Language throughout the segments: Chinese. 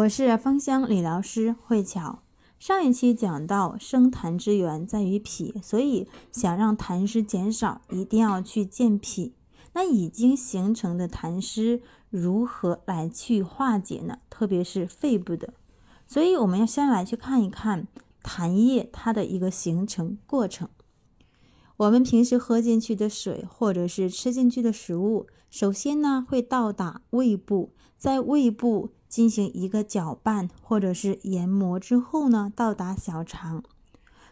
我是芳香理疗师慧巧。上一期讲到生痰之源在于脾，所以想让痰湿减少，一定要去健脾。那已经形成的痰湿如何来去化解呢？特别是肺部的，所以我们要先来去看一看痰液它的一个形成过程。我们平时喝进去的水，或者是吃进去的食物，首先呢会到达胃部，在胃部进行一个搅拌或者是研磨之后呢，到达小肠。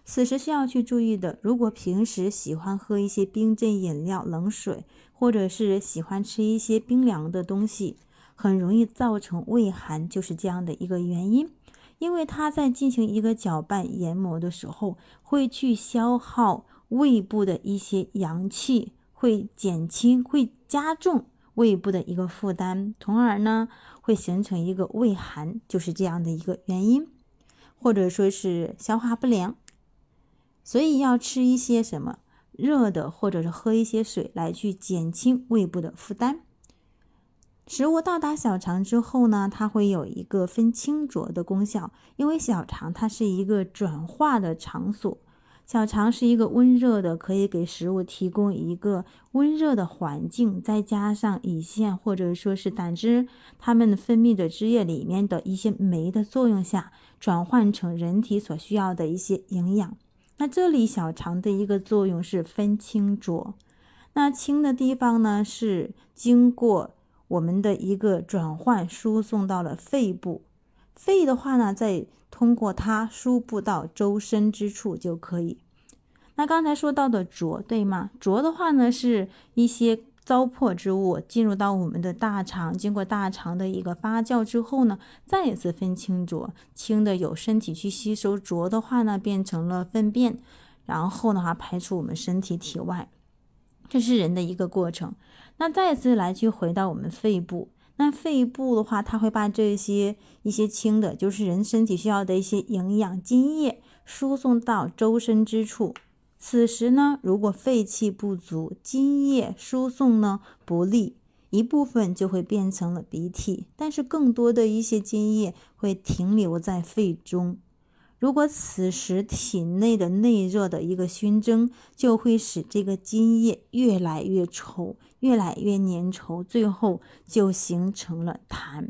此时需要去注意的，如果平时喜欢喝一些冰镇饮料、冷水，或者是喜欢吃一些冰凉的东西，很容易造成胃寒，就是这样的一个原因。因为它在进行一个搅拌研磨的时候，会去消耗。胃部的一些阳气会减轻，会加重胃部的一个负担，从而呢会形成一个胃寒，就是这样的一个原因，或者说是消化不良。所以要吃一些什么热的，或者是喝一些水来去减轻胃部的负担。食物到达小肠之后呢，它会有一个分清浊的功效，因为小肠它是一个转化的场所。小肠是一个温热的，可以给食物提供一个温热的环境，再加上胰腺或者说是胆汁，它们分泌的汁液里面的一些酶的作用下，转换成人体所需要的一些营养。那这里小肠的一个作用是分清浊，那清的地方呢是经过我们的一个转换输送到了肺部。肺的话呢，再通过它输布到周身之处就可以。那刚才说到的浊，对吗？浊的话呢，是一些糟粕之物进入到我们的大肠，经过大肠的一个发酵之后呢，再一次分清浊。清的有身体去吸收，浊的话呢，变成了粪便，然后的话排出我们身体体外。这是人的一个过程。那再次来去回到我们肺部。那肺部的话，它会把这些一些轻的，就是人身体需要的一些营养津液输送到周身之处。此时呢，如果肺气不足，津液输送呢不利，一部分就会变成了鼻涕，但是更多的一些津液会停留在肺中。如果此时体内的内热的一个熏蒸，就会使这个津液越来越稠，越来越粘稠，最后就形成了痰。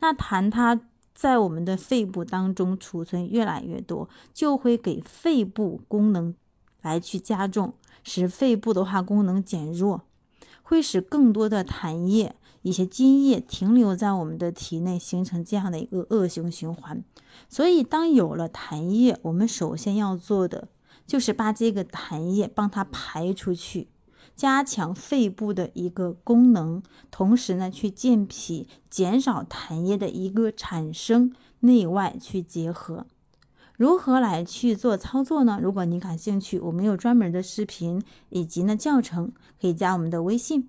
那痰它在我们的肺部当中储存越来越多，就会给肺部功能来去加重，使肺部的话功能减弱，会使更多的痰液。一些津液停留在我们的体内，形成这样的一个恶性循环。所以，当有了痰液，我们首先要做的就是把这个痰液帮它排出去，加强肺部的一个功能，同时呢，去健脾，减少痰液的一个产生，内外去结合。如何来去做操作呢？如果您感兴趣，我们有专门的视频以及呢教程，可以加我们的微信。